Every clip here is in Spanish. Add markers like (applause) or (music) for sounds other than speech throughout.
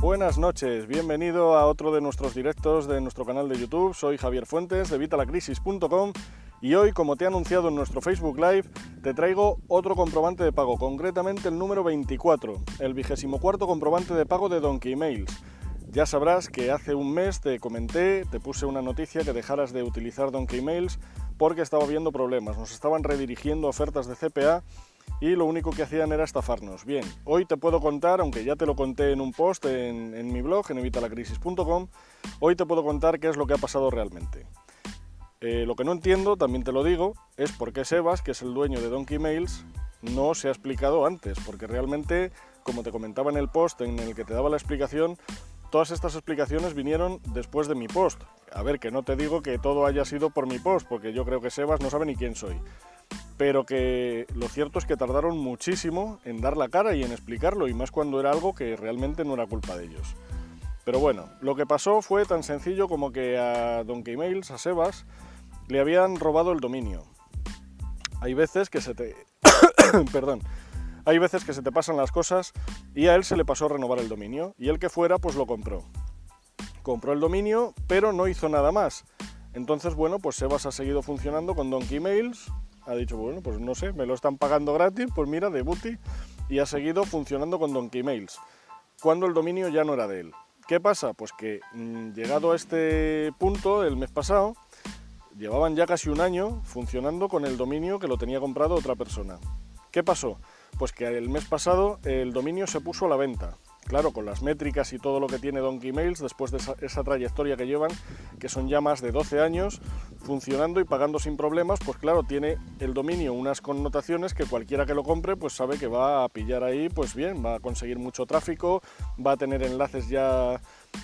Buenas noches, bienvenido a otro de nuestros directos de nuestro canal de YouTube. Soy Javier Fuentes de Vitalacrisis.com y hoy, como te he anunciado en nuestro Facebook Live, te traigo otro comprobante de pago, concretamente el número 24, el vigésimo cuarto comprobante de pago de Donkey Mails. Ya sabrás que hace un mes te comenté, te puse una noticia que dejaras de utilizar Donkey Mails porque estaba habiendo problemas, nos estaban redirigiendo ofertas de CPA y lo único que hacían era estafarnos. Bien, hoy te puedo contar, aunque ya te lo conté en un post en, mi blog, en evitalacrisis.com, hoy te puedo contar qué es lo que ha pasado realmente. Eh, lo que no entiendo, también te lo digo, es por qué Sebas, que es el dueño de Donkey Mails, no se ha explicado antes, porque realmente, como te comentaba en el post en el que te daba la explicación, todas estas explicaciones vinieron después de mi post. A ver, que no te digo que todo haya sido por mi post, porque yo creo que Sebas no sabe ni quién soy pero que lo cierto es que tardaron muchísimo en dar la cara y en explicarlo, y más cuando era algo que realmente no era culpa de ellos. Pero bueno, lo que pasó fue tan sencillo como que a Donkey Mails, a Sebas, le habían robado el dominio. Hay veces que se te... (coughs) Perdón. Hay veces que se te pasan las cosas y a él se le pasó renovar el dominio y el que fuera pues lo compró. Compró el dominio pero no hizo nada más. Entonces bueno pues Sebas ha seguido funcionando con Donkey Mails, ha dicho, bueno, pues no sé, me lo están pagando gratis, pues mira, de booty, y ha seguido funcionando con Donkey Mails, cuando el dominio ya no era de él. ¿Qué pasa? Pues que mm, llegado a este punto, el mes pasado, llevaban ya casi un año funcionando con el dominio que lo tenía comprado otra persona. ¿Qué pasó? Pues que el mes pasado el dominio se puso a la venta Claro, con las métricas y todo lo que tiene Donkey Mails, después de esa, trayectoria que llevan, que son ya más de 12 años funcionando y pagando sin problemas, pues claro, tiene el dominio unas connotaciones que cualquiera que lo compre, pues sabe que va a pillar ahí, pues bien, va a conseguir mucho tráfico, va a tener enlaces ya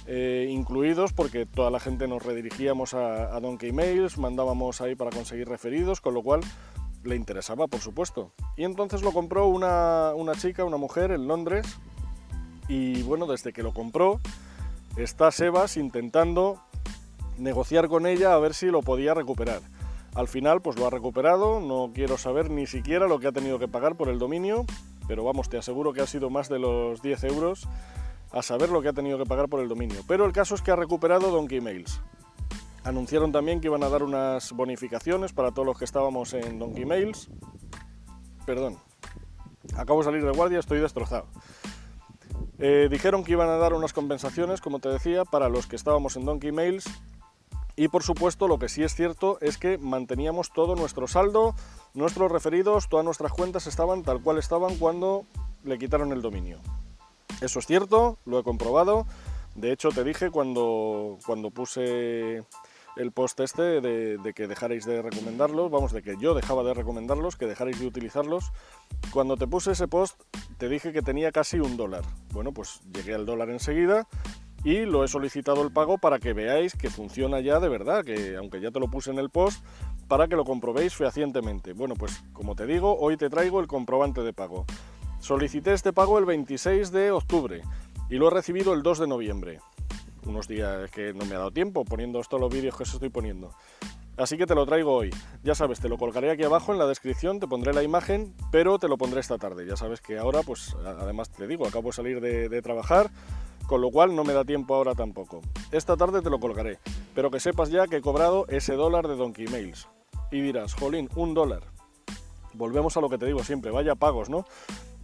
eh, incluidos, porque toda la gente nos redirigíamos a, Donkey Mails, mandábamos ahí para conseguir referidos, con lo cual le interesaba, por supuesto. Y entonces lo compró una, una chica, una mujer en Londres, y bueno, desde que lo compró, está Sebas intentando negociar con ella a ver si lo podía recuperar. Al final, pues lo ha recuperado, no quiero saber ni siquiera lo que ha tenido que pagar por el dominio, pero vamos, te aseguro que ha sido más de los 10 euros a saber lo que ha tenido que pagar por el dominio. Pero el caso es que ha recuperado Donkey Mails. Anunciaron también que iban a dar unas bonificaciones para todos los que estábamos en Donkey Mails. Perdón, acabo de salir de guardia, estoy destrozado. Eh, dijeron que iban a dar unas compensaciones, como te decía, para los que estábamos en Donkey Mails. Y por supuesto, lo que sí es cierto es que manteníamos todo nuestro saldo, nuestros referidos, todas nuestras cuentas estaban tal cual estaban cuando le quitaron el dominio. Eso es cierto, lo he comprobado. De hecho, te dije cuando, cuando puse el post este de, que dejarais de recomendarlos, vamos, de que yo dejaba de recomendarlos, que dejarais de utilizarlos. Cuando te puse ese post te dije que tenía casi un dólar. Bueno, pues llegué al dólar enseguida y lo he solicitado el pago para que veáis que funciona ya de verdad, que aunque ya te lo puse en el post, para que lo comprobéis fehacientemente. Bueno, pues como te digo, hoy te traigo el comprobante de pago. Solicité este pago el 26 de octubre y lo he recibido el 2 de noviembre unos días que no me ha dado tiempo poniendo todos los vídeos que os estoy poniendo. Así que te lo traigo hoy. Ya sabes, te lo colgaré aquí abajo en la descripción, te pondré la imagen, pero te lo pondré esta tarde. Ya sabes que ahora, pues además te digo, acabo de salir de, de trabajar, con lo cual no me da tiempo ahora tampoco. Esta tarde te lo colgaré, pero que sepas ya que he cobrado ese dólar de Donkey Mails. Y dirás, jolín, un dólar. Volvemos a lo que te digo siempre, vaya pagos, ¿no?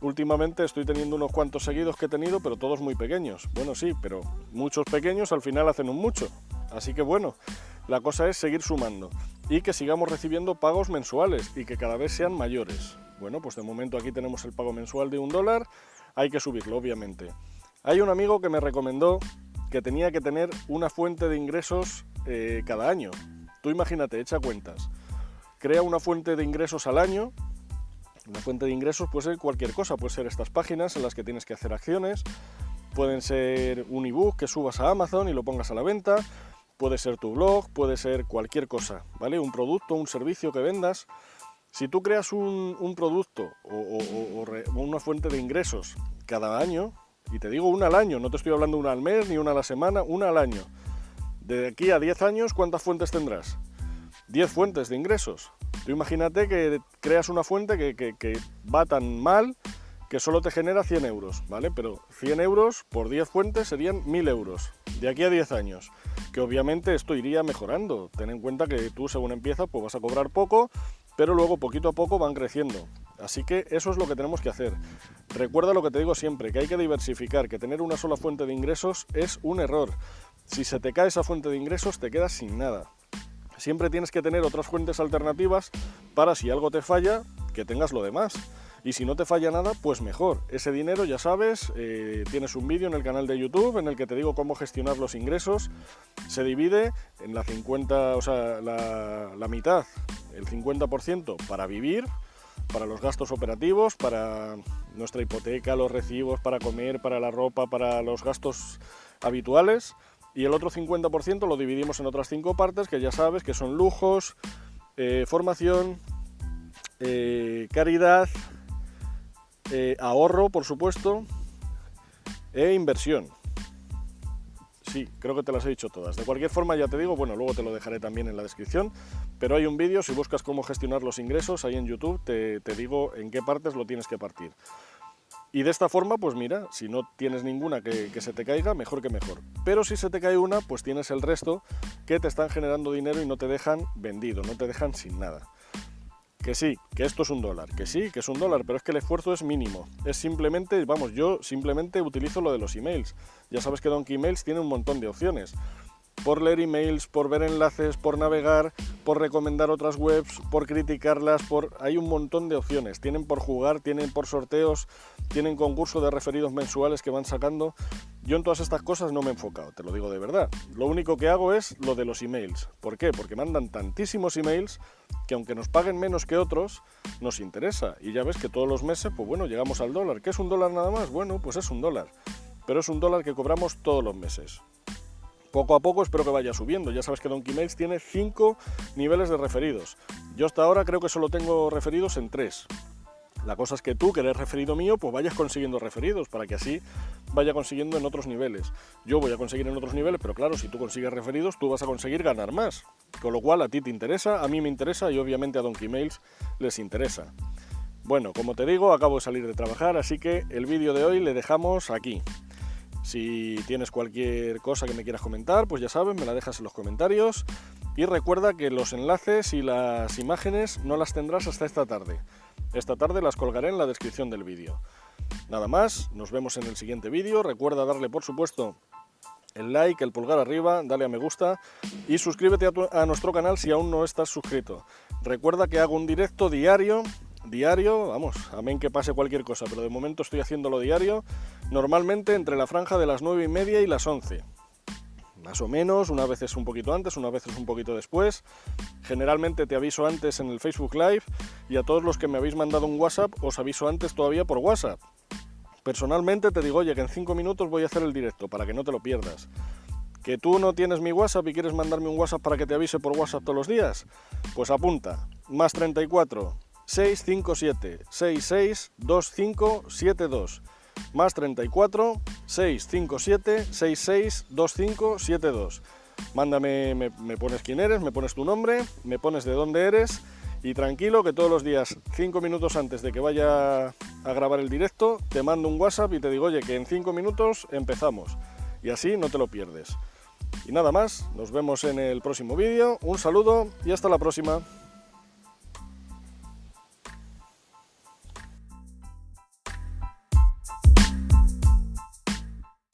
Últimamente estoy teniendo unos cuantos seguidos que he tenido, pero todos muy pequeños. Bueno, sí, pero muchos pequeños al final hacen un mucho. Así que bueno, la cosa es seguir sumando y que sigamos recibiendo pagos mensuales y que cada vez sean mayores. Bueno, pues de momento aquí tenemos el pago mensual de un dólar, hay que subirlo, obviamente. Hay un amigo que me recomendó que tenía que tener una fuente de ingresos eh, cada año. Tú imagínate, echa cuentas. Crea una fuente de ingresos al año una fuente de ingresos puede ser cualquier cosa, puede ser estas páginas en las que tienes que hacer acciones, pueden ser un ebook que subas a Amazon y lo pongas a la venta, puede ser tu blog, puede ser cualquier cosa, ¿vale? Un producto, un servicio que vendas. Si tú creas un, producto o, una fuente de ingresos cada año, y te digo una al año, no te estoy hablando una al mes ni una a la semana, una al año. De aquí a 10 años, ¿cuántas fuentes tendrás? 10 fuentes de ingresos. Tú imagínate que creas una fuente que, va tan mal que solo te genera 100 euros, ¿vale? Pero 100 euros por 10 fuentes serían 1000 euros de aquí a 10 años, que obviamente esto iría mejorando. Ten en cuenta que tú según empiezas pues vas a cobrar poco, pero luego poquito a poco van creciendo. Así que eso es lo que tenemos que hacer. Recuerda lo que te digo siempre, que hay que diversificar, que tener una sola fuente de ingresos es un error. Si se te cae esa fuente de ingresos te quedas sin nada. Siempre tienes que tener otras fuentes alternativas para si algo te falla, que tengas lo demás. Y si no te falla nada, pues mejor. Ese dinero, ya sabes, eh, tienes un vídeo en el canal de YouTube en el que te digo cómo gestionar los ingresos. Se divide en la 50, o sea, la, la mitad, el 50% para vivir, para los gastos operativos, para nuestra hipoteca, los recibos, para comer, para la ropa, para los gastos habituales. Y el otro 50% lo dividimos en otras cinco partes que ya sabes que son lujos, eh, formación, eh, caridad, eh, ahorro, por supuesto, e inversión. Sí, creo que te las he dicho todas. De cualquier forma, ya te digo, bueno, luego te lo dejaré también en la descripción, pero hay un vídeo, si buscas cómo gestionar los ingresos, ahí en YouTube te, te digo en qué partes lo tienes que partir. Y de esta forma, pues mira, si no tienes ninguna que, que, se te caiga, mejor que mejor. Pero si se te cae una, pues tienes el resto que te están generando dinero y no te dejan vendido, no te dejan sin nada. Que sí, que esto es un dólar, que sí, que es un dólar, pero es que el esfuerzo es mínimo. Es simplemente, vamos, yo simplemente utilizo lo de los emails. Ya sabes que Donkey Emails tiene un montón de opciones. Por leer emails, por ver enlaces, por navegar, por recomendar otras webs, por criticarlas, por hay un montón de opciones. Tienen por jugar, tienen por sorteos, tienen concurso de referidos mensuales que van sacando. Yo en todas estas cosas no me he enfocado, te lo digo de verdad. Lo único que hago es lo de los emails. ¿Por qué? Porque mandan tantísimos emails que aunque nos paguen menos que otros, nos interesa. Y ya ves que todos los meses, pues bueno, llegamos al dólar. ¿Qué es un dólar nada más? Bueno, pues es un dólar. Pero es un dólar que cobramos todos los meses. Poco a poco espero que vaya subiendo. Ya sabes que Donkey Mails tiene 5 niveles de referidos. Yo hasta ahora creo que solo tengo referidos en 3. La cosa es que tú, que eres referido mío, pues vayas consiguiendo referidos para que así vaya consiguiendo en otros niveles. Yo voy a conseguir en otros niveles, pero claro, si tú consigues referidos, tú vas a conseguir ganar más. Con lo cual a ti te interesa, a mí me interesa y obviamente a Donkey Mails les interesa. Bueno, como te digo, acabo de salir de trabajar, así que el vídeo de hoy le dejamos aquí. Si tienes cualquier cosa que me quieras comentar, pues ya sabes, me la dejas en los comentarios. Y recuerda que los enlaces y las imágenes no las tendrás hasta esta tarde. Esta tarde las colgaré en la descripción del vídeo. Nada más, nos vemos en el siguiente vídeo. Recuerda darle, por supuesto, el like, el pulgar arriba, dale a me gusta y suscríbete a, nuestro canal si aún no estás suscrito. Recuerda que hago un directo diario, diario, vamos, amén que pase cualquier cosa, pero de momento estoy haciéndolo diario, normalmente entre la franja de las 9 y media y las 11 más o menos, una vez es un poquito antes, una vez es un poquito después. Generalmente te aviso antes en el Facebook Live y a todos los que me habéis mandado un WhatsApp os aviso antes todavía por WhatsApp. Personalmente te digo, oye, que en 5 minutos voy a hacer el directo para que no te lo pierdas. ¿Que tú no tienes mi WhatsApp y quieres mandarme un WhatsApp para que te avise por WhatsApp todos los días? Pues apunta, más 34 657 66 2572 más 34 657 66 2572. Mándame, me, me, pones quién eres, me pones tu nombre, me pones de dónde eres y tranquilo que todos los días, 5 minutos antes de que vaya a grabar el directo, te mando un WhatsApp y te digo, oye, que en 5 minutos empezamos. Y así no te lo pierdes. Y nada más, nos vemos en el próximo vídeo, un saludo y hasta la próxima.